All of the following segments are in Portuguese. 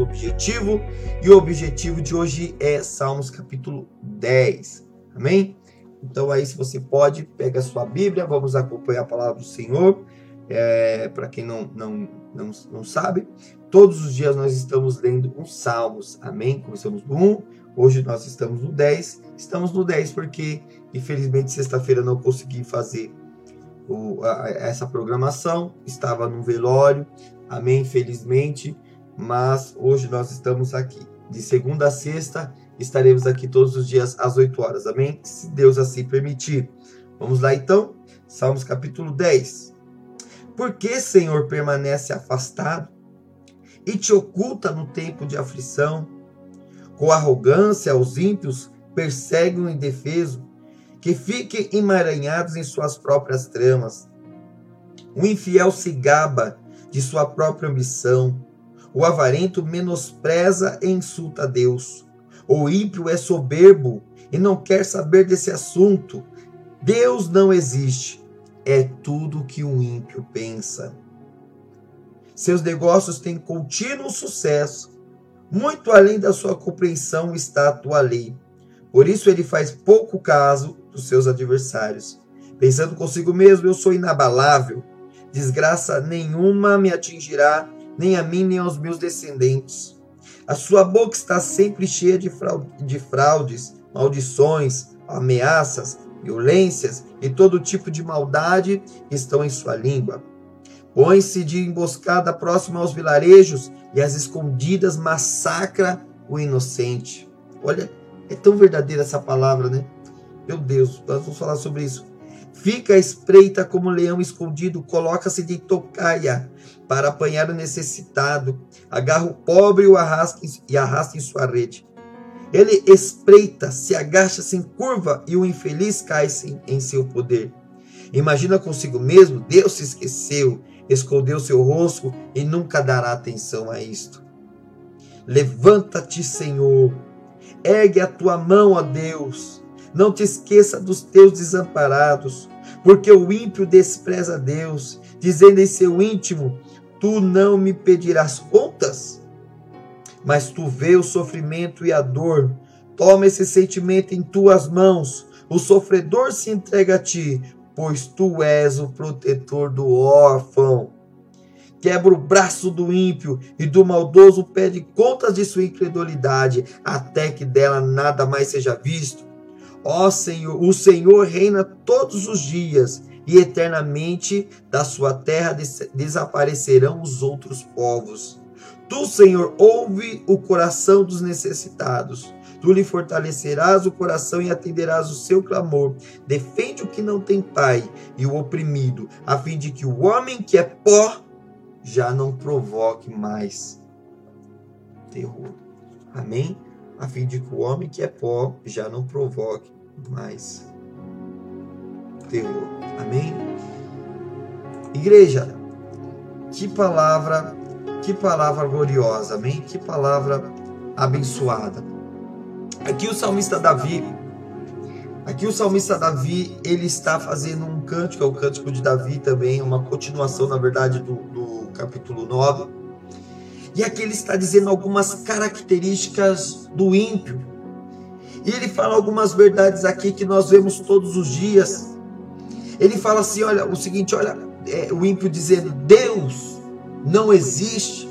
O objetivo. E o objetivo de hoje é Salmos capítulo 10. Amém? Então aí, se você pode, pega a sua Bíblia, vamos acompanhar a palavra do Senhor. É, Para quem não, não, não, não sabe, todos os dias nós estamos lendo uns Salmos. Amém? Começamos no 1, hoje nós estamos no 10. Estamos no 10 porque, infelizmente, sexta-feira não consegui fazer o- a- essa programação. Estava num velório Amém, infelizmente, mas hoje nós estamos aqui. De segunda a sexta, estaremos aqui todos os dias às 8 horas. Amém? Se Deus assim permitir. Vamos lá então? Salmos capítulo 10. Por que, Senhor, permanece afastado e te oculta no tempo de aflição? Com arrogância, os ímpios perseguem o indefeso, que fiquem emaranhados em suas próprias tramas. O infiel se gaba de sua própria ambição. O avarento menospreza e insulta a Deus. O ímpio é soberbo e não quer saber desse assunto. Deus não existe. É tudo o que um ímpio pensa. Seus negócios têm contínuo sucesso. Muito além da sua compreensão está a tua lei. Por isso ele faz pouco caso dos seus adversários. Pensando consigo mesmo, eu sou inabalável desgraça nenhuma me atingirá, nem a mim, nem aos meus descendentes. A sua boca está sempre cheia de, frau- de fraudes, maldições, ameaças, violências e todo tipo de maldade estão em sua língua. Põe-se de emboscada próxima aos vilarejos e às escondidas massacra o inocente. Olha, é tão verdadeira essa palavra, né? Meu Deus, nós vamos falar sobre isso. Fica à espreita como leão escondido, coloca-se de tocaia para apanhar o necessitado, agarra o pobre o arrasta em- e arrasta em sua rede. Ele espreita, se agacha, se encurva e o infeliz cai em seu poder. Imagina consigo mesmo, Deus se esqueceu, escondeu seu rosto e nunca dará atenção a isto. Levanta-te, Senhor, ergue a tua mão, ó Deus. Não te esqueça dos teus desamparados, porque o ímpio despreza Deus, dizendo em seu íntimo: Tu não me pedirás contas? Mas tu vê o sofrimento e a dor, toma esse sentimento em tuas mãos, o sofredor se entrega a ti, pois tu és o protetor do órfão. Quebra o braço do ímpio e do maldoso pede contas de sua incredulidade, até que dela nada mais seja visto. Ó Senhor, o Senhor reina todos os dias e eternamente da sua terra des desaparecerão os outros povos. Tu, Senhor, ouve o coração dos necessitados. Tu lhe fortalecerás o coração e atenderás o seu clamor. Defende o que não tem pai e o oprimido, a fim de que o homem que é pó já não provoque mais terror. Amém? A fim de que o homem que é pó já não provoque mais terror. Amém? Igreja, que palavra, que palavra gloriosa, amém? Que palavra abençoada. Aqui o salmista Davi, aqui o salmista Davi, ele está fazendo um cântico, é o cântico de Davi também, uma continuação, na verdade, do, do capítulo 9. E aqui ele está dizendo algumas características do ímpio. E ele fala algumas verdades aqui que nós vemos todos os dias. Ele fala assim, olha, o seguinte, olha, é, o ímpio dizendo, Deus não existe.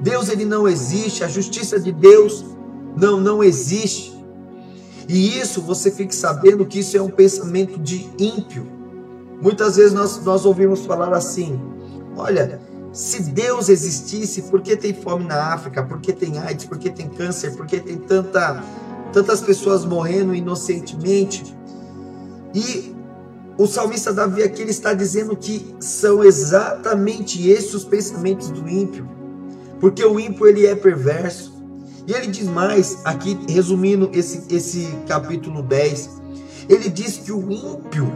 Deus ele não existe, a justiça de Deus não não existe. E isso você fique sabendo que isso é um pensamento de ímpio. Muitas vezes nós, nós ouvimos falar assim: olha, se Deus existisse, por que tem fome na África? Por que tem AIDS? Por que tem câncer? Por que tem tanta, tantas pessoas morrendo inocentemente? E o salmista Davi aqui ele está dizendo que são exatamente esses os pensamentos do ímpio, porque o ímpio ele é perverso. E ele diz mais, aqui resumindo esse, esse capítulo 10, ele diz que o ímpio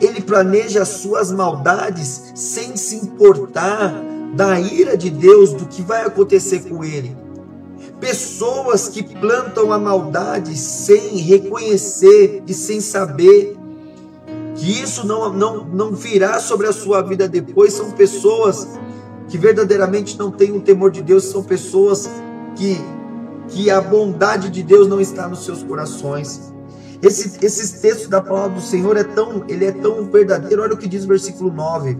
ele planeja suas maldades sem se importar da ira de Deus, do que vai acontecer com ele. Pessoas que plantam a maldade sem reconhecer e sem saber que isso não, não, não virá sobre a sua vida depois, são pessoas que verdadeiramente não têm o temor de Deus, são pessoas que, que a bondade de Deus não está nos seus corações. Esse, esses textos da palavra do Senhor é tão, ele é tão verdadeiro. Olha o que diz o versículo 9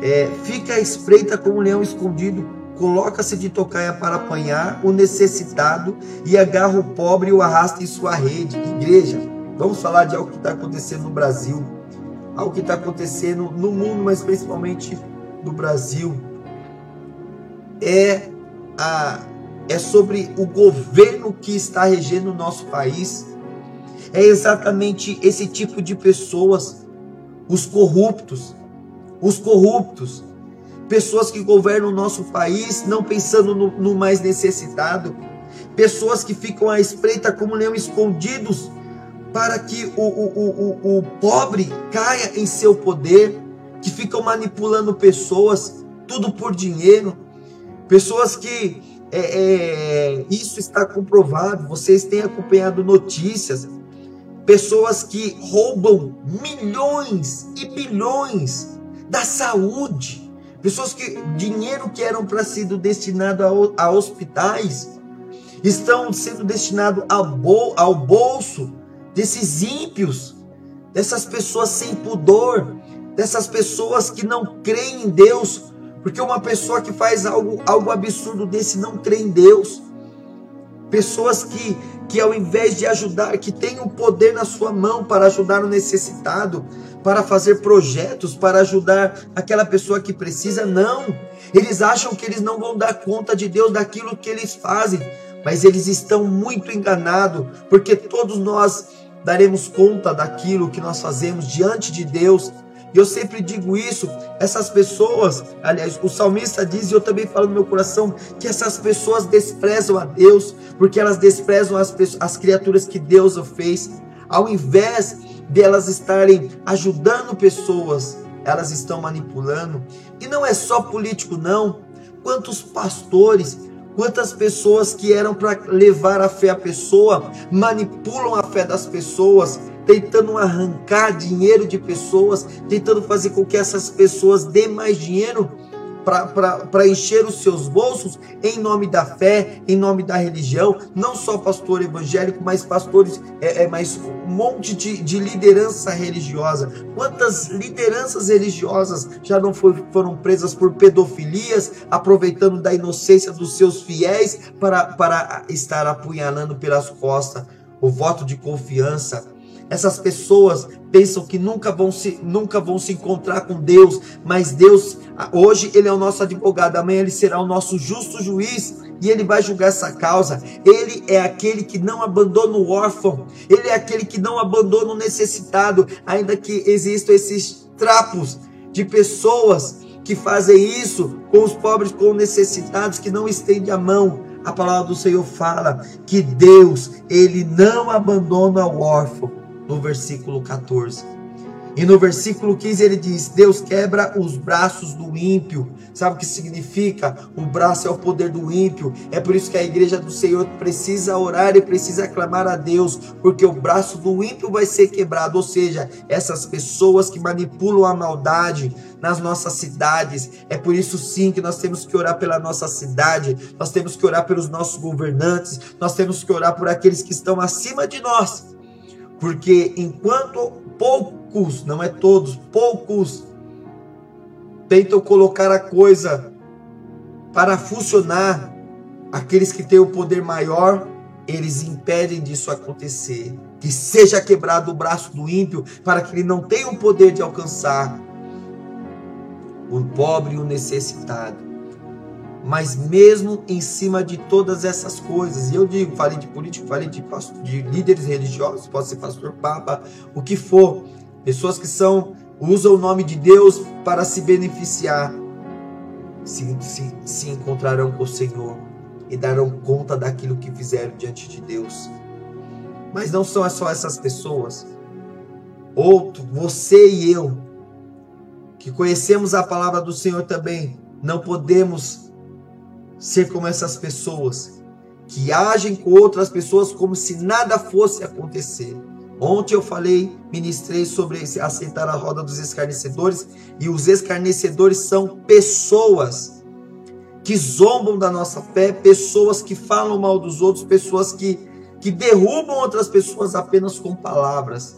é, fica à espreita como um leão escondido, coloca-se de tocaia para apanhar o necessitado e agarra o pobre e o arrasta em sua rede. Igreja, vamos falar de algo que está acontecendo no Brasil, algo que está acontecendo no mundo, mas principalmente no Brasil. É, a, é sobre o governo que está regendo o nosso país. É exatamente esse tipo de pessoas, os corruptos, os corruptos, pessoas que governam o nosso país não pensando no, no mais necessitado, pessoas que ficam à espreita como leão escondidos para que o, o, o, o pobre caia em seu poder, que ficam manipulando pessoas, tudo por dinheiro, pessoas que é, é, isso está comprovado, vocês têm acompanhado notícias, pessoas que roubam milhões e bilhões da saúde. Pessoas que dinheiro que eram para ser destinado a, a, hospitais estão sendo destinado ao, bol, ao bolso desses ímpios, dessas pessoas sem pudor, dessas pessoas que não creem em Deus, porque uma pessoa que faz algo, algo absurdo desse não crê em Deus. Pessoas que, que ao invés de ajudar, que têm o poder na sua mão para ajudar o necessitado, para fazer projetos, para ajudar aquela pessoa que precisa. Não. Eles acham que eles não vão dar conta de Deus daquilo que eles fazem, mas eles estão muito enganados, porque todos nós daremos conta daquilo que nós fazemos diante de Deus. E eu sempre digo isso, essas pessoas, aliás, o salmista diz, e eu também falo no meu coração, que essas pessoas desprezam a Deus, porque elas desprezam as, as criaturas que Deus fez, ao invés delas estarem ajudando pessoas, elas estão manipulando. E não é só político, não. Quantos pastores, quantas pessoas que eram para levar a fé à pessoa, manipulam a fé das pessoas, tentando arrancar dinheiro de pessoas, tentando fazer com que essas pessoas dêem mais dinheiro para encher os seus bolsos em nome da fé, em nome da religião, não só pastor evangélico, mas pastores, é, é mais um monte de, de liderança religiosa. Quantas lideranças religiosas já não foi, foram presas por pedofilias, aproveitando da inocência dos seus fiéis para, para estar apunhalando pelas costas o voto de confiança essas pessoas pensam que nunca vão se, nunca vão se encontrar com Deus, mas Deus, hoje ele é o nosso advogado, amanhã ele será o nosso justo juiz e ele vai julgar essa causa. Ele é aquele que não abandona o órfão, ele é aquele que não abandona o necessitado, ainda que existam esses trapos de pessoas que fazem isso com os pobres, com os necessitados, que não estendem a mão. A palavra do Senhor fala que Deus, ele não abandona o órfão no versículo 14. E no versículo 15 ele diz: Deus quebra os braços do ímpio. Sabe o que significa? O braço é o poder do ímpio. É por isso que a igreja do Senhor precisa orar e precisa clamar a Deus, porque o braço do ímpio vai ser quebrado. Ou seja, essas pessoas que manipulam a maldade nas nossas cidades. É por isso sim que nós temos que orar pela nossa cidade, nós temos que orar pelos nossos governantes, nós temos que orar por aqueles que estão acima de nós porque enquanto poucos, não é todos, poucos tentam colocar a coisa para funcionar, aqueles que têm o poder maior eles impedem disso acontecer. Que seja quebrado o braço do ímpio para que ele não tenha o poder de alcançar o pobre e o necessitado. Mas mesmo em cima de todas essas coisas, e eu digo, falei de político, falei de, pastor, de líderes religiosos, pode ser pastor, papa, o que for, pessoas que são usam o nome de Deus para se beneficiar, se, se, se encontrarão com o Senhor e darão conta daquilo que fizeram diante de Deus. Mas não são só essas pessoas. Outro, você e eu, que conhecemos a palavra do Senhor também, não podemos ser como essas pessoas que agem com outras pessoas como se nada fosse acontecer. Ontem eu falei, ministrei sobre aceitar a roda dos escarnecedores, e os escarnecedores são pessoas que zombam da nossa fé, pessoas que falam mal dos outros, pessoas que, que derrubam outras pessoas apenas com palavras.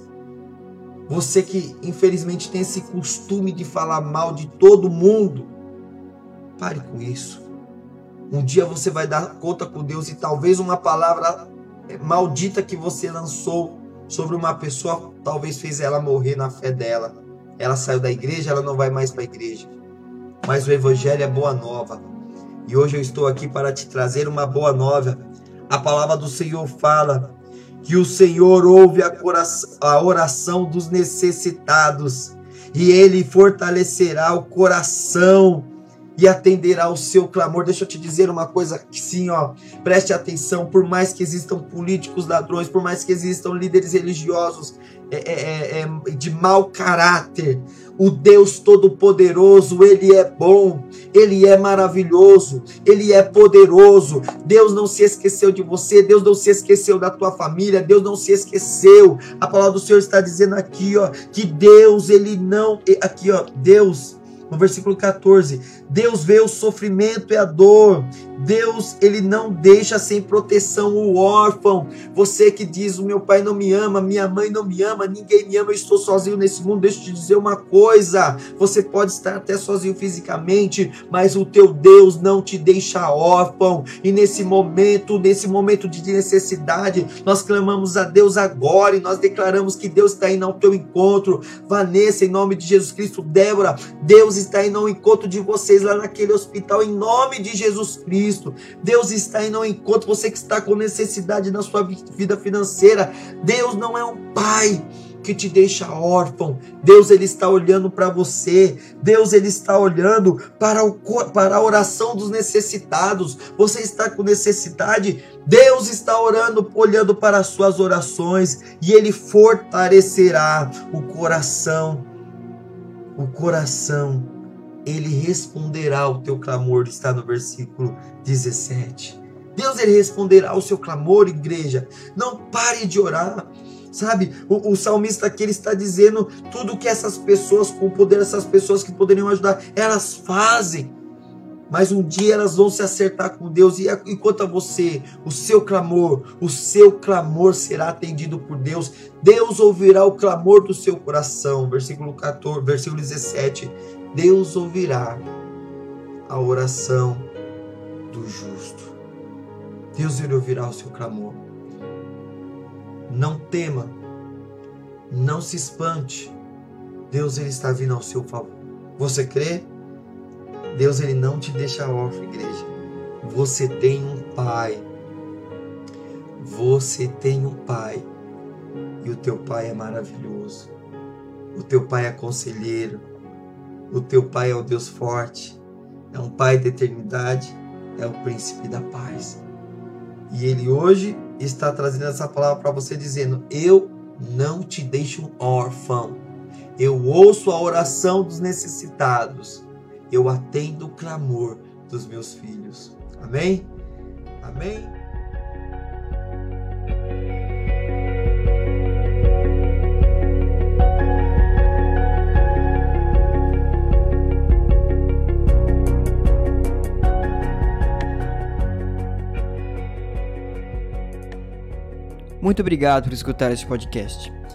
Você que infelizmente tem esse costume de falar mal de todo mundo, pare com isso. Um dia você vai dar conta com Deus e talvez uma palavra maldita que você lançou sobre uma pessoa talvez fez ela morrer na fé dela. Ela saiu da igreja, ela não vai mais para a igreja. Mas o evangelho é boa nova. E hoje eu estou aqui para te trazer uma boa nova. A palavra do Senhor fala que o Senhor ouve a oração dos necessitados e ele fortalecerá o coração e atenderá ao seu clamor. Deixa eu te dizer uma coisa que sim, ó, preste atenção, por mais que existam políticos ladrões, por mais que existam líderes religiosos é, é, é, é de mau caráter, o Deus Todo-Poderoso, Ele é bom, Ele é maravilhoso, Ele é poderoso. Deus não se esqueceu de você, Deus não se esqueceu da tua família, Deus não se esqueceu. A palavra do Senhor está dizendo aqui, ó, que Deus, Ele não. Aqui, ó, Deus no versículo 14, Deus vê o sofrimento e a dor. Deus, ele não deixa sem proteção o órfão. Você que diz: "O meu pai não me ama, minha mãe não me ama, ninguém me ama, eu estou sozinho nesse mundo". Deixa eu te dizer uma coisa. Você pode estar até sozinho fisicamente, mas o teu Deus não te deixa órfão. E nesse momento, nesse momento de necessidade, nós clamamos a Deus agora e nós declaramos que Deus está indo ao teu encontro. Vanessa, em nome de Jesus Cristo, Débora, Deus está indo ao encontro de vocês lá naquele hospital em nome de Jesus Cristo. Deus está indo ao encontro você que está com necessidade na sua vida financeira. Deus não é um pai que te deixa órfão. Deus ele está olhando para você. Deus ele está olhando para, o, para a oração dos necessitados. Você está com necessidade. Deus está orando, olhando para as suas orações e ele fortalecerá o coração. O coração ele responderá ao teu clamor, está no versículo 17. Deus ele responderá ao seu clamor, igreja. Não pare de orar. Sabe, o, o salmista aqui ele está dizendo tudo que essas pessoas, com o poder essas pessoas que poderiam ajudar, elas fazem. Mas um dia elas vão se acertar com Deus e enquanto a você, o seu clamor, o seu clamor será atendido por Deus. Deus ouvirá o clamor do seu coração. Versículo 14, versículo 17. Deus ouvirá a oração do justo. Deus ouvirá o seu clamor. Não tema, não se espante. Deus ele está vindo ao seu favor. Você crê? Deus ele não te deixa órfão, igreja. Você tem um pai. Você tem um pai. E o teu pai é maravilhoso. O teu pai é conselheiro o teu Pai é o Deus forte, é um Pai da eternidade, é o príncipe da paz. E ele hoje está trazendo essa palavra para você, dizendo: Eu não te deixo órfão. Eu ouço a oração dos necessitados. Eu atendo o clamor dos meus filhos. Amém? Amém? Muito obrigado por escutar este podcast,